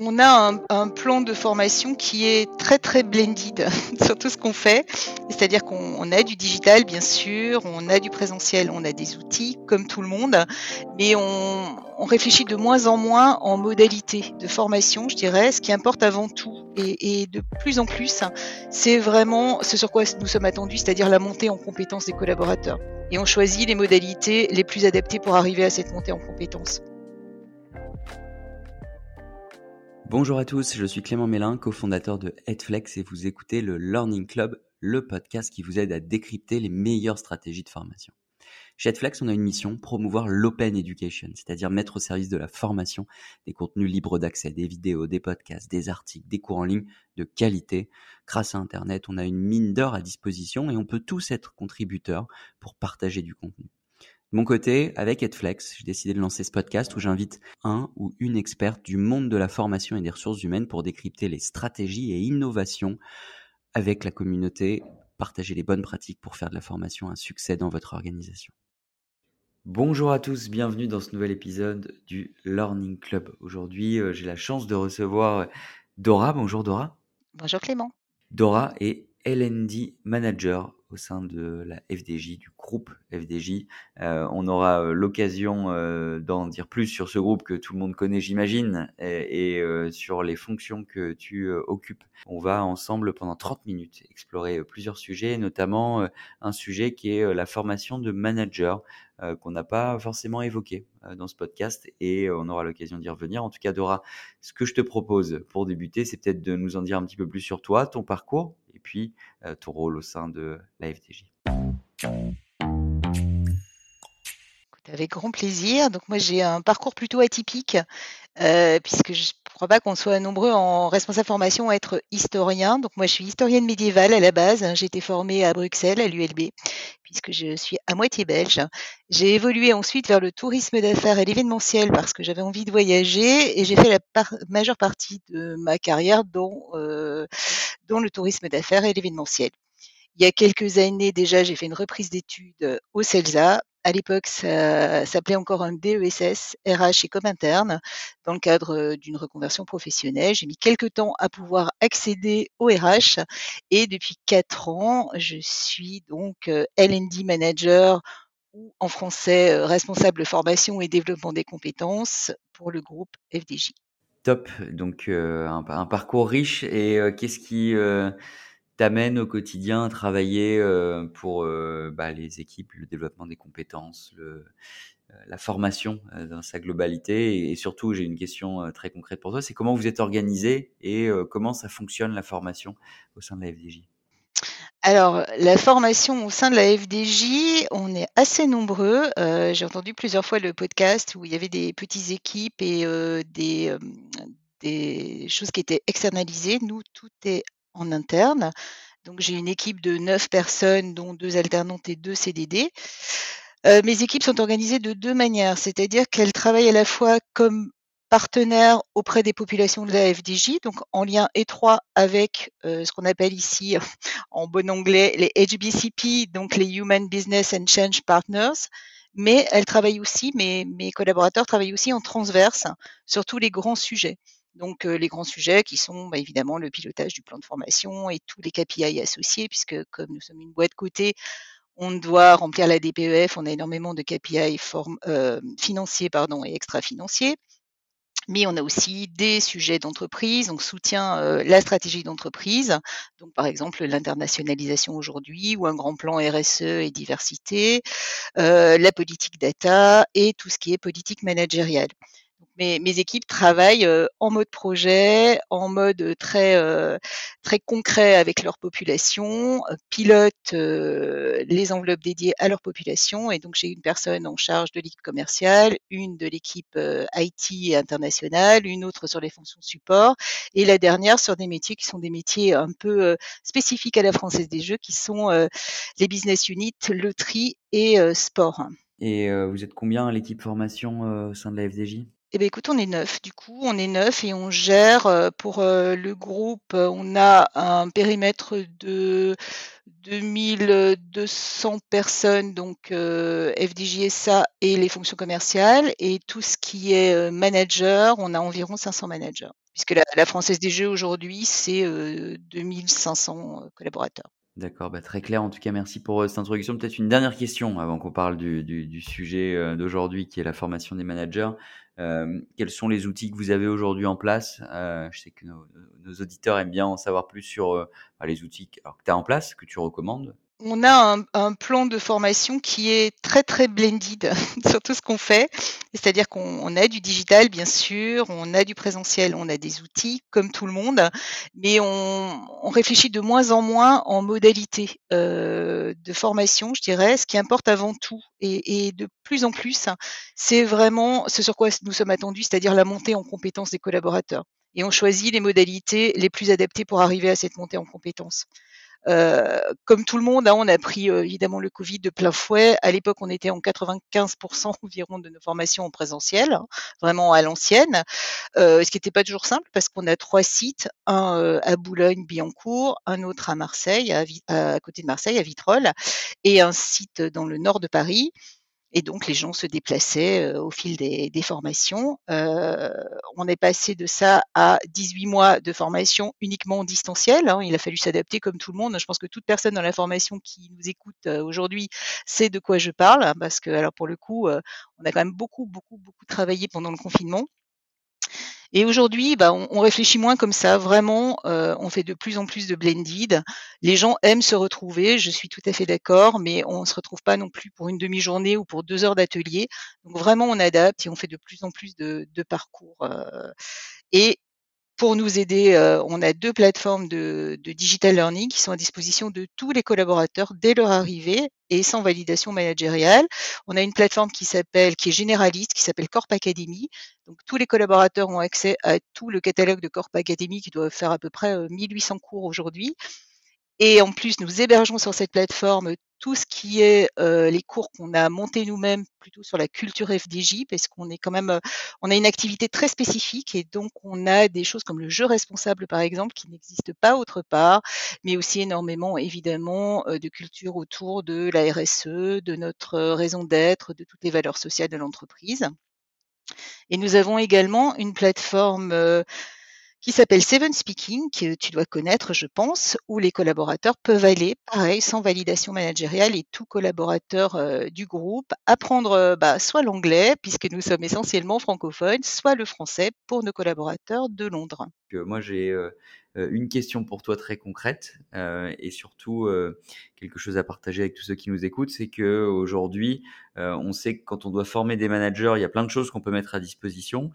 On a un, plan de formation qui est très très blended sur tout ce qu'on fait. C'est-à-dire qu'on on a du digital bien sûr, on a du présentiel, on a des outils comme tout le monde, mais on, réfléchit de moins en moins en modalité de formation, je dirais. Ce qui importe avant tout et, et de plus en plus, c'est vraiment ce sur quoi nous sommes attendus, c'est-à-dire la montée en compétences des collaborateurs. Et on choisit les modalités les plus adaptées pour arriver à cette montée en compétences. Bonjour à tous, je suis Clément Mélin, cofondateur de Headflex et vous écoutez le Learning Club, le podcast qui vous aide à décrypter les meilleures stratégies de formation. Chez Headflex, on a une mission, promouvoir l'open education, c'est-à-dire mettre au service de la formation des contenus libres d'accès, des vidéos, des podcasts, des articles, des cours en ligne de qualité. Grâce à Internet, on a une mine d'or à disposition et on peut tous être contributeurs pour partager du contenu. De mon côté, avec Edflex, j'ai décidé de lancer ce podcast où j'invite un ou une experte du monde de la formation et des ressources humaines pour décrypter les stratégies et innovations avec la communauté, partager les bonnes pratiques pour faire de la formation un succès dans votre organisation. Bonjour à tous, bienvenue dans ce nouvel épisode du Learning Club. Aujourd'hui, euh, j'ai la chance de recevoir Dora. Bonjour Dora. Bonjour Clément. Dora est LND Manager au sein de la FDJ, du groupe FDJ. Euh, on aura euh, l'occasion euh, d'en dire plus sur ce groupe que tout le monde connaît, j'imagine, et, sur les fonctions que tu occupes. On va ensemble pendant 30 minutes explorer plusieurs sujets, notamment un sujet qui est la formation de manager qu'on n'a pas forcément évoqué dans ce podcast et on aura l'occasion d'y revenir. En tout cas, Dora, ce que je te propose pour débuter, c'est peut-être de nous en dire un petit peu plus sur toi, ton parcours et puis ton rôle au sein de la FDJ. Avec grand plaisir. Donc moi j'ai un parcours plutôt atypique euh, puisque je ne crois pas qu'on soit nombreux en responsable formation à être historien. Donc moi je suis historienne médiévale à la base. J'ai été formée à Bruxelles à l'ULB puisque je suis à moitié belge. J'ai évolué ensuite vers le tourisme d'affaires et l'événementiel parce que j'avais envie de voyager et j'ai fait la majeure partie de ma carrière euh, dans le tourisme d'affaires et l'événementiel. Il y a quelques années déjà, j'ai fait une reprise d'études au CELSA. À l'époque, ça s'appelait encore un DESS, RH et com interne, dans le cadre d'une reconversion professionnelle. J'ai mis quelques temps à pouvoir accéder au RH et depuis quatre ans, je suis donc L&D manager ou en français responsable formation et développement des compétences pour le groupe FDJ. Top, donc euh, un, parcours riche et euh, qu'est-ce qui euh, t'amène au quotidien à travailler euh, pour euh, bah, les équipes, le développement des compétences, le, euh, la formation dans sa globalité et, surtout j'ai une question très concrète pour toi, c'est comment vous êtes organisé et comment ça fonctionne la formation au sein de la FDJ alors, la formation au sein de la FDJ, on est assez nombreux. J'ai entendu plusieurs fois le podcast où il y avait des petites équipes et des, des choses qui étaient externalisées. Nous, tout est en interne. Donc, j'ai une équipe de neuf personnes, dont deux alternantes et deux CDD. Euh, mes équipes sont organisées de deux manières, c'est-à-dire qu'elles travaillent à la fois comme partenaires auprès des populations de la FDJ, donc en lien étroit avec euh, ce qu'on appelle ici en bon anglais les HBCP, donc les Human Business and Change Partners, mais elles travaillent aussi, mes, mes collaborateurs travaillent aussi en transverse sur tous les grands sujets. Donc les grands sujets qui sont bah, évidemment le pilotage du plan de formation et tous les KPI associés, puisque comme nous sommes une boîte cotée, on doit remplir la DPEF, on a énormément de KPI financiers pardon, et extra-financiers. Mais on a aussi des sujets d'entreprise, on soutient la stratégie d'entreprise, donc par exemple l'internationalisation aujourd'hui ou un grand plan RSE et diversité, la politique data et tout ce qui est politique managériale mes, équipes travaillent euh, en mode projet, en mode très euh, très concret avec leur population, euh, pilotent les enveloppes dédiées à leur population. Et donc j'ai une personne en charge de l'équipe commerciale, une de l'équipe IT internationale, une autre sur les fonctions support, et la dernière sur des métiers qui sont des métiers un peu spécifiques à la française des jeux, qui sont les business units, loterie et sport. Et vous êtes combien à l'équipe formation au sein de la FDJ eh bien, écoute, on est neuf. Du coup, on est neuf et on gère euh, pour euh, le groupe, euh, on a un périmètre de 2200 personnes, donc FDJSA et les fonctions commerciales. Et tout ce qui est manager, on a environ 500 managers. puisque la, la Française des Jeux aujourd'hui, c'est 2500 collaborateurs. D'accord, bah, très clair. En tout cas, merci pour cette introduction. Peut-être une dernière question avant qu'on parle du sujet d'aujourd'hui qui est la formation des managers. Euh, quels sont les outils que vous avez aujourd'hui en place? Euh, Je sais que nos, auditeurs aiment bien en savoir plus sur euh, les outils que tu as en place, que tu recommandes on a un, plan de formation qui est très très blended sur tout ce qu'on fait. C'est-à-dire qu'on a du digital, bien sûr, on a du présentiel, on a des outils comme tout le monde, mais on, réfléchit de moins en moins en modalité euh, de formation, je dirais. Ce qui importe avant tout et, et de plus en plus, c'est vraiment ce sur quoi nous sommes attendus, c'est-à-dire la montée en compétences des collaborateurs. Et on choisit les modalités les plus adaptées pour arriver à cette montée en compétences. Euh, comme tout le monde, hein, on a pris euh, évidemment le Covid de plein fouet. À l'époque, on était en 95% environ de nos formations en présentiel, hein, vraiment à l'ancienne, euh, ce qui n'était pas toujours simple parce qu'on a trois sites, un à Boulogne-Billancourt, un autre à Marseille, à, à, côté de Marseille, à Vitrolles, et un site dans le nord de Paris. Et donc, les gens se déplaçaient au fil des, des formations. Euh, on est passé de ça à 18 mois de formation uniquement en distanciel. Hein. Il a fallu s'adapter comme tout le monde. Je pense que toute personne dans la formation qui nous écoute aujourd'hui sait de quoi je parle, hein, parce que, alors pour le coup, on a quand même beaucoup, beaucoup, beaucoup travaillé pendant le confinement. Et aujourd'hui, bah, on, on, réfléchit moins comme ça. Vraiment, euh, on fait de plus en plus de blended. Les gens aiment se retrouver, je suis tout à fait d'accord, mais on ne se retrouve pas non plus pour une demi-journée ou pour deux heures d'atelier. Donc vraiment, on adapte et on fait de plus en plus de, de parcours. Euh, et pour nous aider, euh, on a deux plateformes de, digital learning qui sont à disposition de tous les collaborateurs dès leur arrivée et sans validation managériale. On a une plateforme qui s'appelle, qui est généraliste, qui s'appelle Corp Academy. Donc tous les collaborateurs ont accès à tout le catalogue de Corp Academy qui doit faire à peu près 1800 euh, cours aujourd'hui. Et en plus, nous hébergeons sur cette plateforme tout ce qui est euh, les cours qu'on a montés nous-mêmes plutôt sur la culture FDJ, parce qu'on est quand même, on a une activité très spécifique et donc on a des choses comme le jeu responsable par exemple qui n'existe pas autre part, mais aussi énormément évidemment de culture autour de la RSE, de notre raison d'être, de toutes les valeurs sociales de l'entreprise. Et nous avons également une plateforme qui s'appelle Seven Speaking, que tu dois connaître, je pense, où les collaborateurs peuvent aller, pareil, sans validation managériale, et tout collaborateur euh, du groupe apprendre euh, bah, soit l'anglais, puisque nous sommes essentiellement francophones, soit le français pour nos collaborateurs de Londres. Moi, j'ai euh, une question pour toi très concrète et surtout quelque chose à partager avec tous ceux qui nous écoutent, c'est que aujourd'hui, on sait que quand on doit former des managers, il y a plein de choses qu'on peut mettre à disposition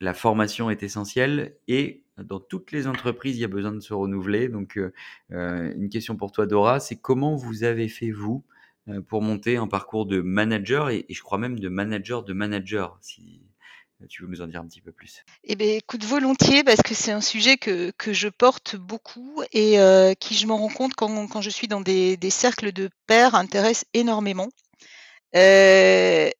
la formation est essentielle et dans toutes les entreprises, il y a besoin de se renouveler. Donc, euh, euh une question pour toi, Dora, c'est comment vous avez fait, vous, euh, pour monter un parcours de manager et, je crois même de manager de manager, si tu veux nous en dire un petit peu plus? Eh bien, écoute, volontiers, parce que c'est un sujet que, que je porte beaucoup et euh, qui, je m'en rends compte quand, quand je suis dans des, des cercles de pairs, intéresse énormément. Euh,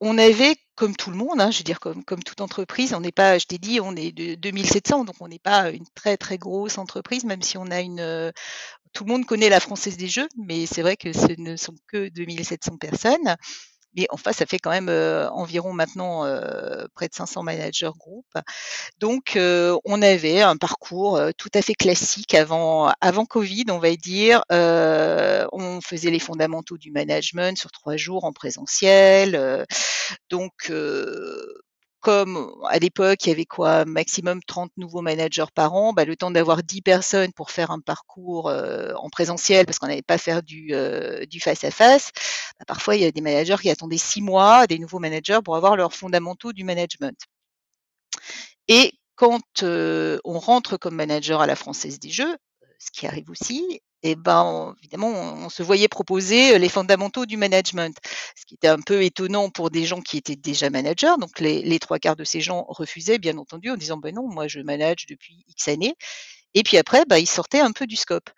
on avait, comme tout le monde, hein, je veux dire comme, comme toute entreprise, on n'est pas, je t'ai dit, on est de 2700, donc on n'est pas une très très grosse entreprise, même si on a une, euh, tout le monde connaît la Française des Jeux, mais c'est vrai que ce ne sont que 2700 personnes. Mais enfin, ça fait quand même euh, environ maintenant euh, près de 500 managers groupes. Donc, euh, on avait un parcours euh, tout à fait classique avant, avant Covid, on va dire. Euh, on faisait les fondamentaux du management sur trois jours en présentiel. donc, comme à l'époque, il y avait quoi, maximum 30 nouveaux managers par an, bah, le temps d'avoir 10 personnes pour faire un parcours en présentiel, parce qu'on n'allait pas faire du, euh, du face à face, bah, parfois il y a des managers qui attendaient 6 mois, des nouveaux managers pour avoir leurs fondamentaux du management. Et quand on rentre comme manager à la Française des Jeux, ce qui arrive aussi, et ben évidemment on, se voyait proposer les fondamentaux du management, ce qui était un peu étonnant pour des gens qui étaient déjà managers. Donc les, trois quarts de ces gens refusaient bien entendu en disant ben non moi je manage depuis X années. Et puis après ben, ils sortaient un peu du scope.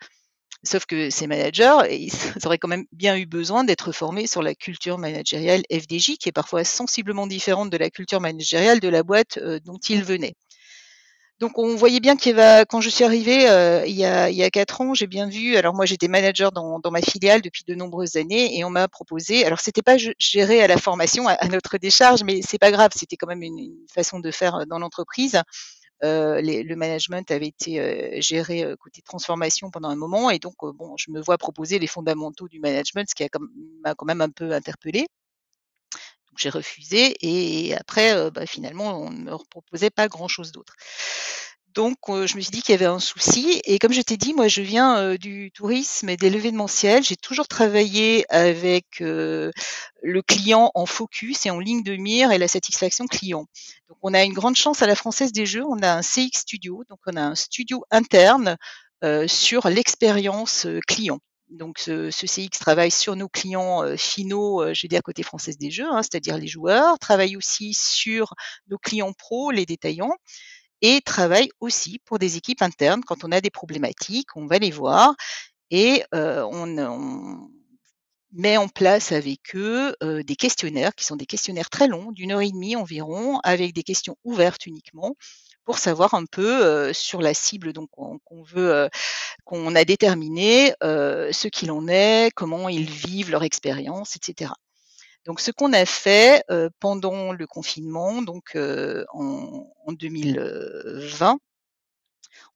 Sauf que ces managers, ils auraient quand même bien eu besoin d'être formés sur la culture managériale FDJ, qui est parfois sensiblement différente de la culture managériale de la boîte dont ils venaient. Donc on voyait bien qu'il y avait, quand je suis arrivée euh, il, y a, il quatre ans, j'ai bien vu. Alors moi j'étais manager dans, ma filiale depuis de nombreuses années et on m'a proposé. Alors c'était pas géré à la formation à, notre décharge, mais c'est pas grave. C'était quand même une, façon de faire dans l'entreprise. Euh, le management avait été euh, géré euh, côté transformation pendant un moment et donc bon, je me vois proposer les fondamentaux du management, ce qui m'a quand même un peu interpellée j'ai refusé et après, bah, finalement, on ne me proposait pas grand-chose d'autre. Donc, je me suis dit qu'il y avait un souci. Et comme je t'ai dit, moi, je viens du tourisme et des l'événementiel. J'ai toujours travaillé avec le client en focus et en ligne de mire et la satisfaction client. Donc, on a une grande chance à la Française des Jeux. On a un CX Studio. Donc, on a un studio interne sur l'expérience client. Donc, ce, CX travaille sur nos clients finaux, je vais dire côté française des jeux, hein, c'est-à-dire les joueurs, travaille aussi sur nos clients pros, les détaillants, et travaille aussi pour des équipes internes. Quand on a des problématiques, on va les voir et on, on, met en place avec eux des questionnaires qui sont des questionnaires très longs, d'une heure et demie environ, avec des questions ouvertes uniquement pour savoir un peu sur la cible donc qu'on veut qu'on a déterminé ce qu'il en est, comment ils vivent leur expérience, etc. Donc, ce qu'on a fait euh, pendant le confinement, donc euh, en, en, 2020,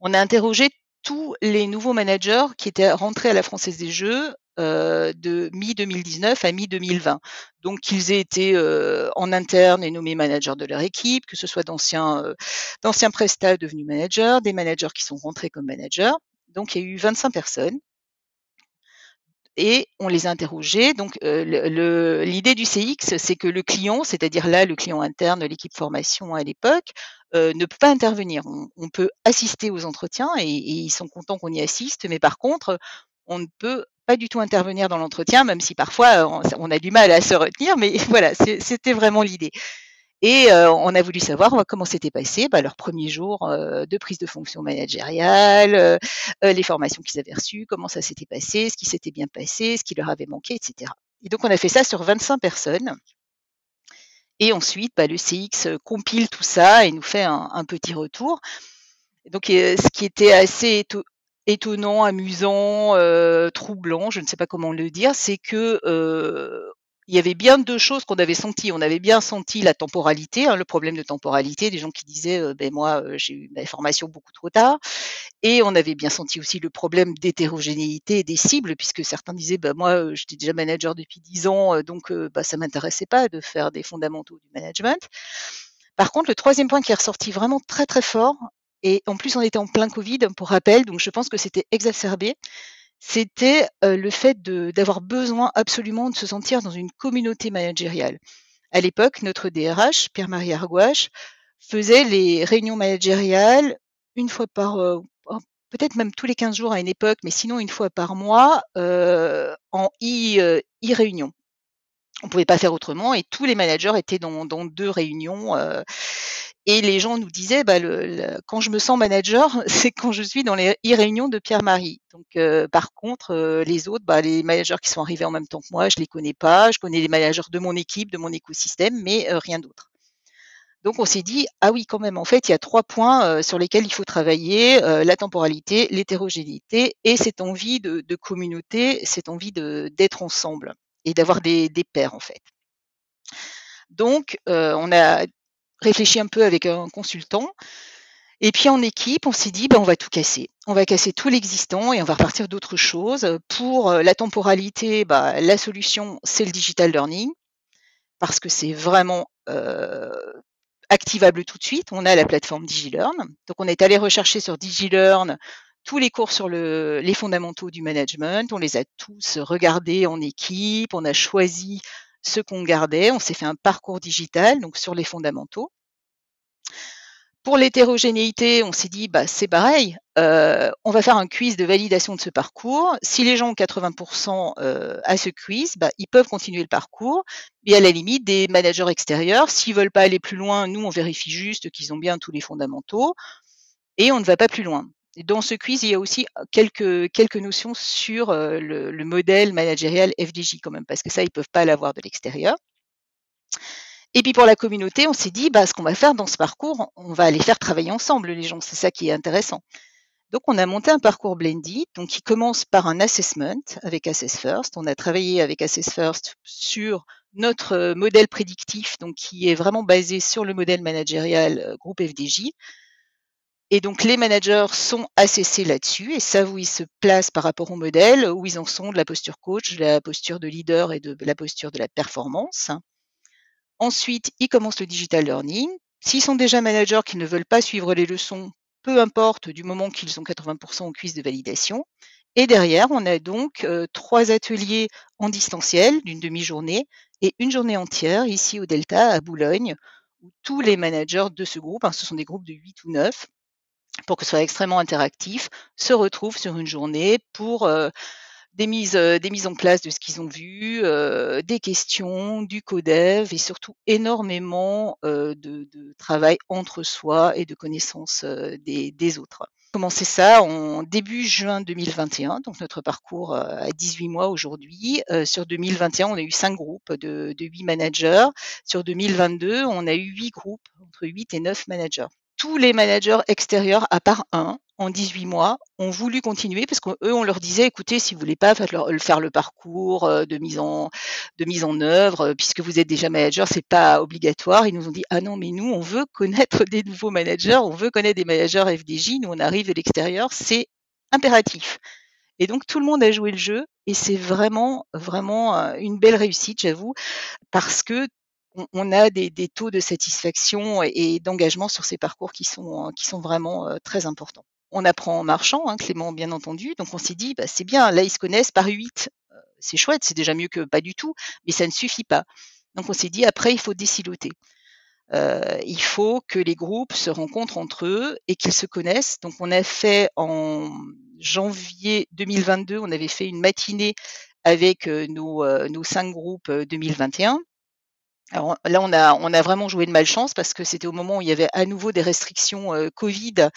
on a interrogé tous les nouveaux managers qui étaient rentrés à la Française des Jeux euh, de mi-2019 à mi-2020. Donc, qu'ils aient été euh, en interne et nommés managers de leur équipe, que ce soit d'anciens euh, d'anciens prestats devenus managers, des managers qui sont rentrés comme managers. Donc, il y a eu 25 personnes et on les a interrogés. Donc, l'idée du CX, c'est que le client, c'est-à-dire là, le client interne, l'équipe formation à l'époque, ne peut pas intervenir. On, peut assister aux entretiens et, et ils sont contents qu'on y assiste, mais par contre, on ne peut pas du tout intervenir dans l'entretien, même si parfois on, on, a du mal à se retenir, mais voilà, c'était vraiment l'idée. Et euh, on a voulu savoir comment s'était passé bah, leur premier jour euh, de prise de fonction managériale, euh, les formations qu'ils avaient reçues, comment ça s'était passé, ce qui s'était bien passé, ce qui leur avait manqué, etc. Et donc on a fait ça sur 25 personnes. Et ensuite, bah, le CX compile tout ça et nous fait un, un petit retour. donc, ce qui était assez étonnant, amusant, euh, troublant, je ne sais pas comment le dire, c'est que euh, il y avait bien deux choses qu'on avait senties. On avait bien senti la temporalité, hein, le problème de temporalité, des gens qui disaient euh, ben moi j'ai eu ma formation beaucoup trop tard, et on avait bien senti aussi le problème d'hétérogénéité des cibles, puisque certains disaient ben moi j'étais déjà manager depuis dix ans, donc bah, ça m'intéressait pas de faire des fondamentaux du management. Par contre, le troisième point qui est ressorti vraiment très très fort, et en plus on était en plein Covid pour rappel, donc je pense que c'était exacerbé, c'était le fait d'avoir besoin absolument de se sentir dans une communauté managériale. À l'époque, notre DRH, Pierre-Marie Argouache, faisait les réunions managériales une fois par, oh, peut-être même tous les 15 jours à une époque, mais sinon une fois par mois euh, en e-réunion. On ne pouvait pas faire autrement et tous les managers étaient dans, deux réunions. Euh, et les gens nous disaient, bah, quand je me sens manager, c'est quand je suis dans les réunions de Pierre-Marie. Donc, euh, par contre, euh, les autres, bah, les managers qui sont arrivés en même temps que moi, je les connais pas. Je connais les managers de mon équipe, de mon écosystème, mais euh, rien d'autre. Donc, on s'est dit, ah oui, quand même, en fait, il y a trois points sur lesquels il faut travailler la temporalité, l'hétérogénéité et cette envie de, communauté, cette envie d'être ensemble et d'avoir des, pairs, en fait. Donc, on a réfléchi un peu avec un consultant. Et puis en équipe, on s'est dit, ben, on va tout casser. On va casser tout l'existant et on va repartir d'autres choses. Pour euh, la temporalité, bah, la solution, c'est le digital learning, parce que c'est vraiment euh, activable tout de suite. On a la plateforme DigiLearn. Donc on est allé rechercher sur DigiLearn tous les cours sur le, les fondamentaux du management. On les a tous regardés en équipe. On a choisi ce qu'on gardait. On s'est fait un parcours digital, donc sur les fondamentaux. Pour l'hétérogénéité, on s'est dit, bah, c'est pareil, euh, on va faire un quiz de validation de ce parcours. Si les gens ont 80% euh, à ce quiz, bah, ils peuvent continuer le parcours. Et à la limite, des managers extérieurs, s'ils veulent pas aller plus loin, nous, on vérifie juste qu'ils ont bien tous les fondamentaux et on ne va pas plus loin. Dans ce quiz, il y a aussi quelques, quelques notions sur euh, le, le, modèle managérial FDJ quand même, parce que ça, ils peuvent pas l'avoir de l'extérieur. Et puis pour la communauté, on s'est dit, bah, ce qu'on va faire dans ce parcours, on va les faire travailler ensemble, les gens. C'est ça qui est intéressant. Donc, on a monté un parcours blended, donc qui commence par un assessment avec Assess First. On a travaillé avec Assess First sur notre euh, modèle prédictif, qui est vraiment basé sur le modèle managérial euh, groupe FDJ. Et donc, les managers sont assessés là-dessus et savent où ils se placent par rapport au modèle, où ils en sont de la posture coach, de la posture de leader et de la posture de la performance. Ensuite, ils commencent le digital learning. S'ils sont déjà managers qui ne veulent pas suivre les leçons, peu importe du moment qu'ils ont 80% en cuisse de validation. Et derrière, on a donc euh, trois ateliers en distanciel d'une demi-journée et une journée entière ici au Delta à Boulogne, où tous les managers de ce groupe, hein, ce sont des groupes de 8 ou 9, pour que ce soit extrêmement interactif, se retrouvent sur une journée pour euh, des mises, euh, des mises en place de ce qu'ils ont vu, euh, des questions, du codev et surtout énormément de, travail entre soi et de connaissance des, des, autres. Commencé ça en début juin 2021, donc notre parcours a 18 mois aujourd'hui. sur 2021, on a eu cinq groupes de, de 8 managers. Sur 2022, on a eu 8 groupes, entre 8 et 9 managers tous les managers extérieurs, à part un, en 18 mois, ont voulu continuer parce qu'eux, on leur disait, écoutez, si vous voulez pas faire le parcours euh, de mise en, de mise en œuvre, euh, puisque vous êtes déjà manager, c'est pas obligatoire. Ils nous ont dit, ah non, mais nous, on veut connaître des nouveaux managers, on veut connaître des managers FDJ. Nous, on arrive de l'extérieur, c'est impératif. Et donc, tout le monde a joué le jeu et c'est vraiment, vraiment euh, une belle réussite, j'avoue, parce que on, a des, taux de satisfaction et, d'engagement sur ces parcours qui sont, sont vraiment très importants. On apprend en marchant, hein, Clément, bien entendu. Donc on s'est dit, bah, c'est bien, là ils se connaissent par 8. C'est chouette, c'est déjà mieux que pas du tout, mais ça ne suffit pas. Donc on s'est dit, après, il faut désiloter. il faut que les groupes se rencontrent entre eux et qu'ils se connaissent. Donc on a fait en janvier 2022, on avait fait une matinée avec nos, nos cinq groupes 2021 alors là, on a, vraiment joué de malchance parce que c'était au moment où il y avait à nouveau des restrictions euh, Covid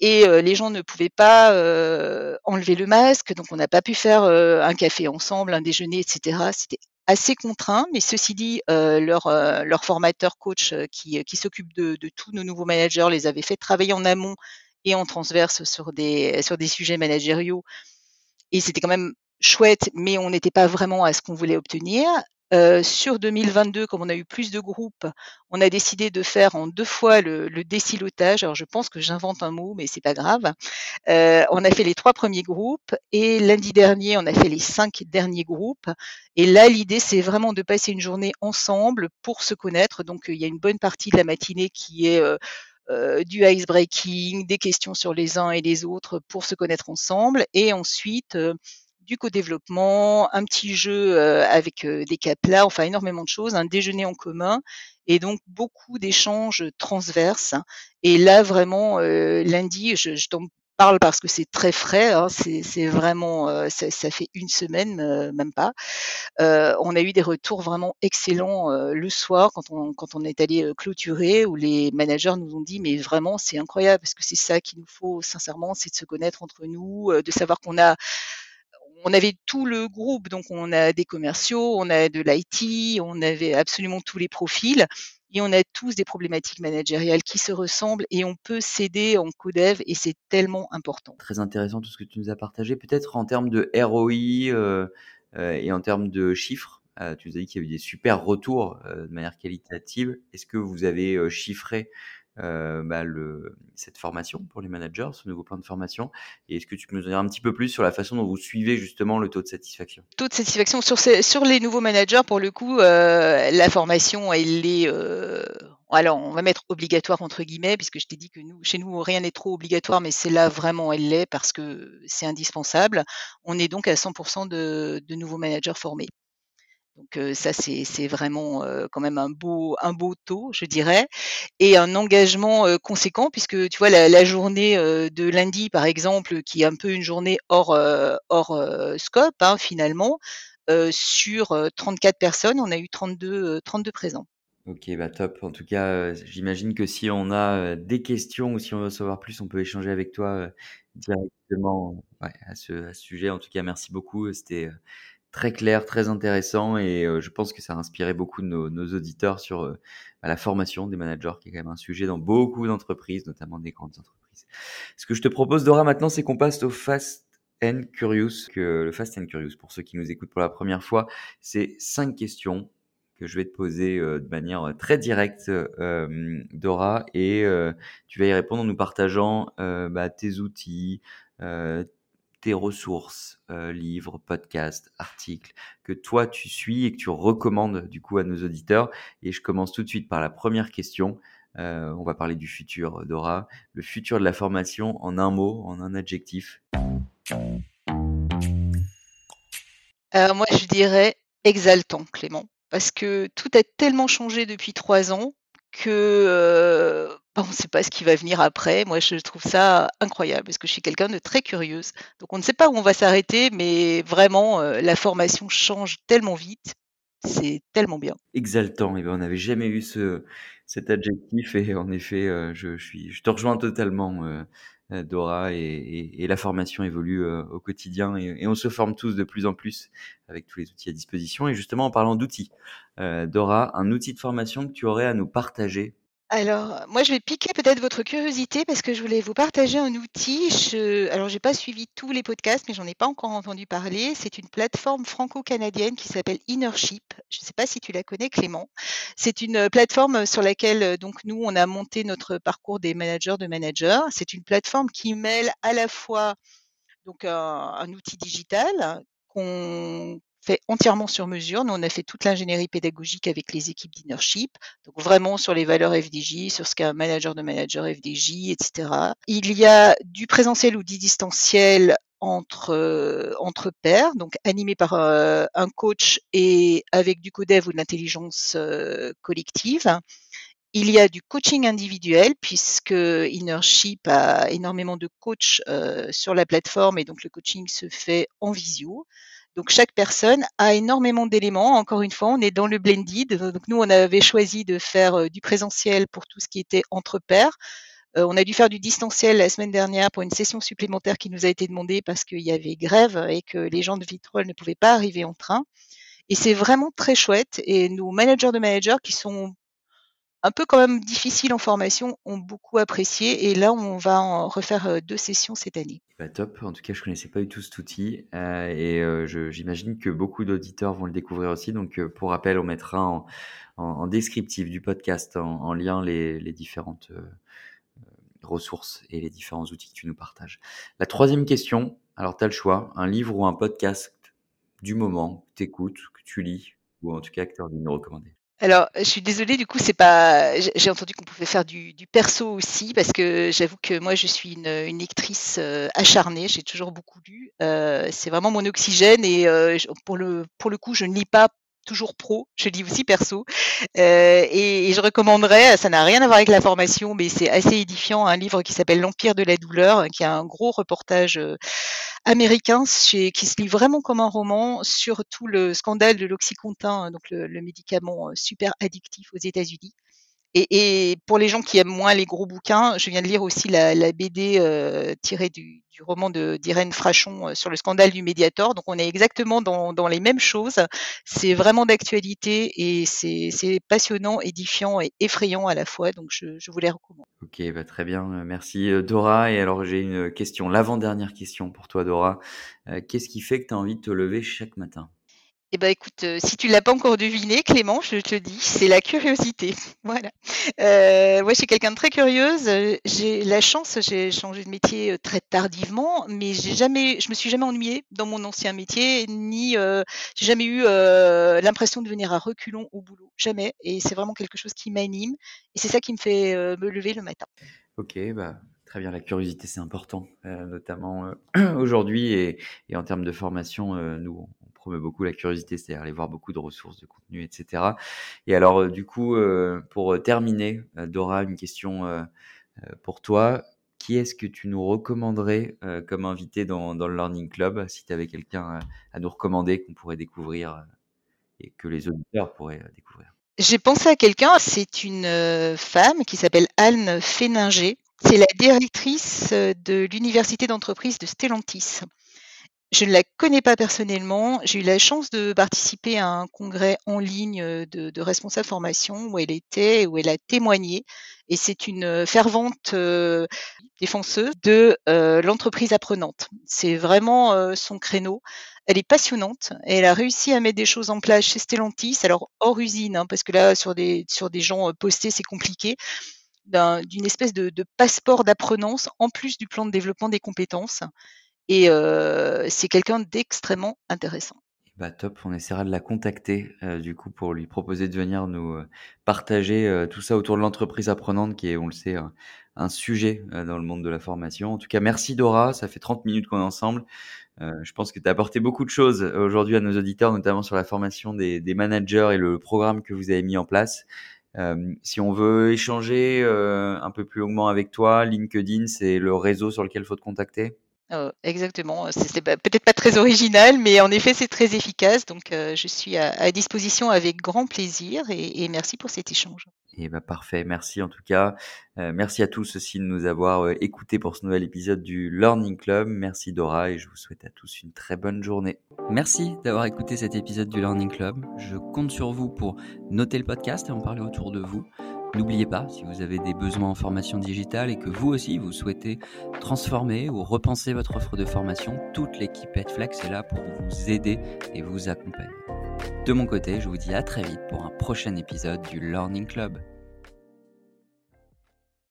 et euh, les gens ne pouvaient pas euh, enlever le masque, donc on n'a pas pu faire un café ensemble, un déjeuner, etc. C'était assez contraint, mais ceci dit, leur, formateur coach qui, s'occupe de, de, tous nos nouveaux managers les avait fait travailler en amont et en transverse sur des, sur des sujets managériaux. Et c'était quand même chouette, mais on n'était pas vraiment à ce qu'on voulait obtenir. Euh, sur 2022, comme on a eu plus de groupes, on a décidé de faire en deux fois le, le décilotage. Alors je pense que j'invente un mot, mais c'est pas grave. Euh, on a fait les trois premiers groupes et lundi dernier, on a fait les cinq derniers groupes. Et là, l'idée, c'est vraiment de passer une journée ensemble pour se connaître. Donc il y a une bonne partie de la matinée qui est euh, euh du ice breaking, des questions sur les uns et les autres pour se connaître ensemble. Et ensuite, euh, du co-développement, un petit jeu euh, avec euh, des caplas, enfin énormément de choses, un déjeuner en commun et donc beaucoup d'échanges transverses. Et là, vraiment, euh, lundi, je, t'en parle parce que c'est très frais, hein, c'est vraiment, ça, ça, fait une semaine, même pas. on a eu des retours vraiment excellents le soir quand on, quand on est allé clôturer, où les managers nous ont dit, mais vraiment, c'est incroyable, parce que c'est ça qu'il nous faut, sincèrement, c'est de se connaître entre nous, de savoir qu'on a on avait tout le groupe, donc on a des commerciaux, on a de l'IT, on avait absolument tous les profils et on a tous des problématiques managériales qui se ressemblent et on peut s'aider en codev et c'est tellement important. Très intéressant tout ce que tu nous as partagé. Peut-être en termes de ROI euh, euh, et en termes de chiffres, euh, tu nous as dit qu'il y avait des super retours de manière qualitative. Est-ce que vous avez chiffré euh, bah, le, cette formation pour les managers, ce nouveau plan de formation Et est-ce que tu peux nous dire un petit peu plus sur la façon dont vous suivez justement le taux de satisfaction? Taux de satisfaction sur les nouveaux managers, pour le coup, euh, la formation, elle est... Euh, alors, on va mettre obligatoire entre guillemets, puisque je t'ai dit que nous, chez nous, rien n'est trop obligatoire, mais c'est là vraiment, elle l'est parce que c'est indispensable. On est donc à 100% de, de nouveaux managers formés. Donc ça, c'est vraiment quand même un beau, un beau taux, je dirais, et un engagement conséquent, puisque tu vois, la, journée de lundi, par exemple, qui est un peu une journée hors, hors scope, hein, finalement, sur 34 personnes, on a eu 32, 32 présents. Ok, bah top. En tout cas, j'imagine que si on a des questions ou si on veut savoir plus, on peut échanger avec toi directement à, ce, à, ce, sujet. En tout cas, merci beaucoup. C'était très clair, très intéressant et je pense que ça a inspiré beaucoup de nos, auditeurs sur bah, la formation des managers, qui est quand même un sujet dans beaucoup d'entreprises, notamment des grandes entreprises. Ce que je te propose, Dora, maintenant, c'est qu'on passe au Fast and Curious. Que le Fast and Curious, pour ceux qui nous écoutent pour la première fois, c'est cinq questions que je vais te poser de manière très directe, Dora, et tu vas y répondre en nous partageant bah, tes outils, tes ressources, livres, podcasts, articles, que toi tu suis et que tu recommandes du coup à nos auditeurs. Et je commence tout de suite par la première question. on va parler du futur, Dora. Le futur de la formation en un mot, en un adjectif. Alors moi je dirais exaltant, Clément parce que tout a tellement changé depuis trois ans que, bah, on ne sait pas ce qui va venir après. Moi, je trouve ça incroyable parce que je suis quelqu'un de très curieuse. Donc on ne sait pas où on va s'arrêter, mais vraiment, la formation change tellement vite. C'est tellement bien. Exaltant, et eh ben, on n'avait jamais eu ce cet adjectif et en effet, je suis je te rejoins totalement, euh, Dora et, la formation évolue euh, au quotidien et, on se forme tous de plus en plus avec tous les outils à disposition. Et justement, en parlant d'outils, euh, Dora, un outil de formation que tu aurais à nous partager? Alors, moi, je vais piquer peut-être votre curiosité parce que je voulais vous partager un outil. Je, alors, j'ai pas suivi tous les podcasts, mais j'en ai pas encore entendu parler. C'est une plateforme franco-canadienne qui s'appelle Innership. Je ne sais pas si tu la connais, Clément. C'est une plateforme sur laquelle, donc, nous, on a monté notre parcours des managers de managers. C'est une plateforme qui mêle à la fois donc un, un outil digital qu'on fait entièrement sur mesure. Nous, on a fait toute l'ingénierie pédagogique avec les équipes d'Innership, donc vraiment sur les valeurs FDJ, sur ce qu'est un manager de manager FDJ, etc. Il y a du présentiel ou du distanciel entre euh, entre pairs, donc animé par euh, un coach et avec du codev ou de l'intelligence euh, collective. Il y a du coaching individuel puisque Innership a énormément de coachs sur la plateforme et donc le coaching se fait en visio. Donc chaque personne a énormément d'éléments. Encore une fois, on est dans le blended. Donc nous, on avait choisi de faire euh, du présentiel pour tout ce qui était entre pairs. Euh, on a dû faire du distanciel la semaine dernière pour une session supplémentaire qui nous a été demandée parce qu'il y avait grève et que les gens de Vitrol ne pouvaient pas arriver en train. Et c'est vraiment très chouette. Et nos managers de managers qui sont un peu quand même difficiles en formation ont beaucoup apprécié. Et là, on va en refaire euh, deux sessions cette année. Top. En tout cas, je connaissais pas du tout cet outil euh, et euh, j'imagine que beaucoup d'auditeurs vont le découvrir aussi. Donc, euh, pour rappel, on mettra en, en, descriptif du podcast en, lien les, les différentes ressources et les différents outils que tu nous partages. La troisième question, alors tu as le choix, un livre ou un podcast du moment que tu écoutes, que tu lis, ou en tout cas que tu as envie de nous recommander. Alors, je suis désolée, du coup, c'est pas. J'ai entendu qu'on pouvait faire du, perso aussi, parce que j'avoue que moi, je suis une, lectrice euh, acharnée. J'ai toujours beaucoup lu. Euh, c'est vraiment mon oxygène, et euh, pour le pour le coup, je ne lis pas toujours pro, je lis aussi perso. et, je recommanderais, ça n'a rien à voir avec la formation, mais c'est assez édifiant, un livre qui s'appelle L'Empire de la douleur, qui a un gros reportage américain qui se lit vraiment comme un roman sur tout le scandale de l'oxycontin, donc le, médicament euh, super addictif aux États-Unis. Et, pour les gens qui aiment moins les gros bouquins, je viens de lire aussi la, BD euh, tirée du, roman d'Irène Frachon euh, sur le scandale du Mediator. Donc on est exactement dans, les mêmes choses. C'est vraiment d'actualité et c'est passionnant, édifiant et effrayant à la fois. Donc je, vous les recommande. Ok, bah très bien. Merci Dora. Et alors j'ai une question, l'avant-dernière question pour toi Dora. Qu'est-ce qui fait que tu as envie de te lever chaque matin? Eh ben écoute, euh, si tu l'as pas encore deviné, Clément, je te dis, c'est la curiosité. Voilà. Euh, moi, je suis quelqu'un de très curieuse. J'ai la chance, j'ai changé de métier euh, très tardivement, mais j'ai jamais, je me suis jamais ennuyée dans mon ancien métier, ni euh, j'ai jamais eu l'impression de venir à reculons au boulot, jamais. Et c'est vraiment quelque chose qui m'anime, et c'est ça qui me fait me lever le matin. Ok, bah Très bien, la curiosité c'est important, notamment aujourd'hui et, en termes de formation, nous promeut beaucoup la curiosité, c'est-à-dire aller voir beaucoup de ressources, de contenu, etc. Et alors, euh, du coup, euh, pour euh, terminer, Dora, une question pour toi. Qui est-ce que tu nous recommanderais comme invité dans, le Learning Club, si tu avais quelqu'un à nous recommander qu'on pourrait découvrir et que les auditeurs pourraient découvrir? J'ai pensé à quelqu'un, c'est une femme qui s'appelle Anne Féninger. C'est la directrice de l'université d'entreprise de Stellantis. Je ne la connais pas personnellement. J'ai eu la chance de participer à un congrès en ligne de, de responsables formation où elle était, où elle a témoigné. Et c'est une fervente défenseuse de l'entreprise apprenante. C'est vraiment son créneau. Elle est passionnante. Elle a réussi à mettre des choses en place chez Stellantis, alors hors usine, hein, parce que là, sur des, sur des gens postés, c'est compliqué d'une espèce de, de passeport d'apprenance en plus du plan de développement des compétences. Et c'est quelqu'un d'extrêmement intéressant. Bah top, on essaiera de la contacter du coup pour lui proposer de venir nous partager tout ça autour de l'entreprise apprenante qui est, on le sait, un, sujet dans le monde de la formation. En tout cas, merci Dora, ça fait 30 minutes qu'on est ensemble. je pense que tu as apporté beaucoup de choses aujourd'hui à nos auditeurs, notamment sur la formation des, des, managers et le programme que vous avez mis en place. si on veut échanger un peu plus longuement avec toi, LinkedIn, c'est le réseau sur lequel il faut te contacter? Oh, exactement, c'est peut-être pas très original, mais en effet, c'est très efficace. Donc, euh, je suis à, disposition avec grand plaisir et, merci pour cet échange. Et eh bah ben, parfait, merci en tout cas. Euh, merci à tous aussi de nous avoir euh, écoutés pour ce nouvel épisode du Learning Club. Merci Dora et je vous souhaite à tous une très bonne journée. Merci d'avoir écouté cet épisode du Learning Club. Je compte sur vous pour noter le podcast et en parler autour de vous. N'oubliez pas, si vous avez des besoins en formation digitale et que vous aussi vous souhaitez transformer ou repenser votre offre de formation, toute l'équipe Edflex est là pour vous aider et vous accompagner. De mon côté, je vous dis à très vite pour un prochain épisode du Learning Club.